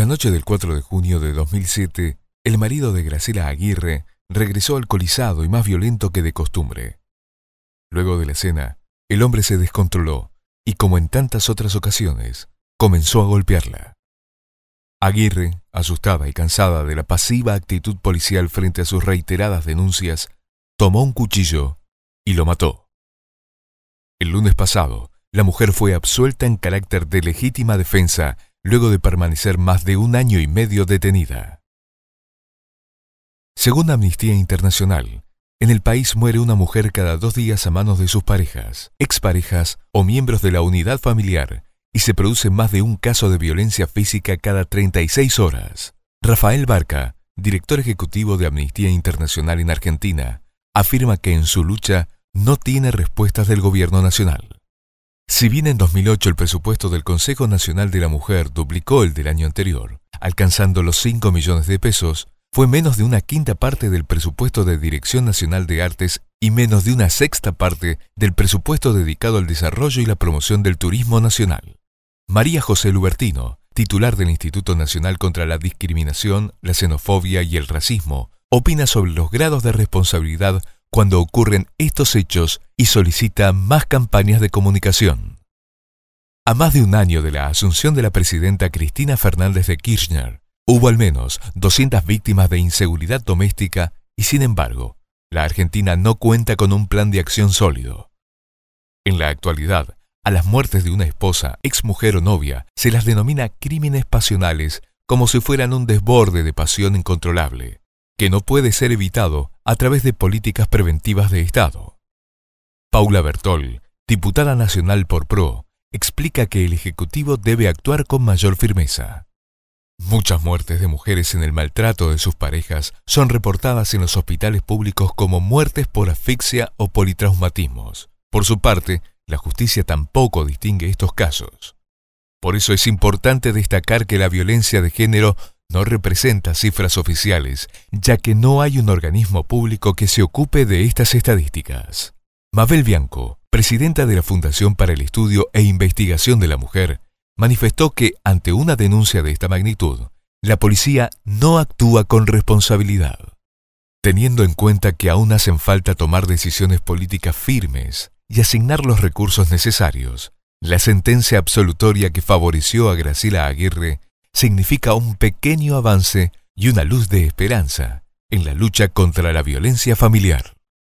La noche del 4 de junio de 2007, el marido de Graciela Aguirre regresó alcoholizado y más violento que de costumbre. Luego de la cena, el hombre se descontroló y, como en tantas otras ocasiones, comenzó a golpearla. Aguirre, asustada y cansada de la pasiva actitud policial frente a sus reiteradas denuncias, tomó un cuchillo y lo mató. El lunes pasado, la mujer fue absuelta en carácter de legítima defensa luego de permanecer más de un año y medio detenida. Según Amnistía Internacional, en el país muere una mujer cada dos días a manos de sus parejas, exparejas o miembros de la unidad familiar y se produce más de un caso de violencia física cada 36 horas. Rafael Barca, director ejecutivo de Amnistía Internacional en Argentina, afirma que en su lucha no tiene respuestas del gobierno nacional. Si bien en 2008 el presupuesto del Consejo Nacional de la Mujer duplicó el del año anterior, alcanzando los 5 millones de pesos, fue menos de una quinta parte del presupuesto de Dirección Nacional de Artes y menos de una sexta parte del presupuesto dedicado al desarrollo y la promoción del turismo nacional. María José Lubertino, titular del Instituto Nacional contra la Discriminación, la Xenofobia y el Racismo, opina sobre los grados de responsabilidad cuando ocurren estos hechos y solicita más campañas de comunicación. A más de un año de la asunción de la presidenta Cristina Fernández de Kirchner, hubo al menos 200 víctimas de inseguridad doméstica y sin embargo, la Argentina no cuenta con un plan de acción sólido. En la actualidad, a las muertes de una esposa, exmujer o novia se las denomina crímenes pasionales como si fueran un desborde de pasión incontrolable, que no puede ser evitado a través de políticas preventivas de Estado. Paula Bertol, diputada nacional por PRO, explica que el Ejecutivo debe actuar con mayor firmeza. Muchas muertes de mujeres en el maltrato de sus parejas son reportadas en los hospitales públicos como muertes por asfixia o politraumatismos. Por su parte, la justicia tampoco distingue estos casos. Por eso es importante destacar que la violencia de género no representa cifras oficiales, ya que no hay un organismo público que se ocupe de estas estadísticas. Mabel Bianco, presidenta de la Fundación para el Estudio e Investigación de la Mujer, manifestó que ante una denuncia de esta magnitud, la policía no actúa con responsabilidad. Teniendo en cuenta que aún hacen falta tomar decisiones políticas firmes y asignar los recursos necesarios, la sentencia absolutoria que favoreció a Graciela Aguirre significa un pequeño avance y una luz de esperanza en la lucha contra la violencia familiar.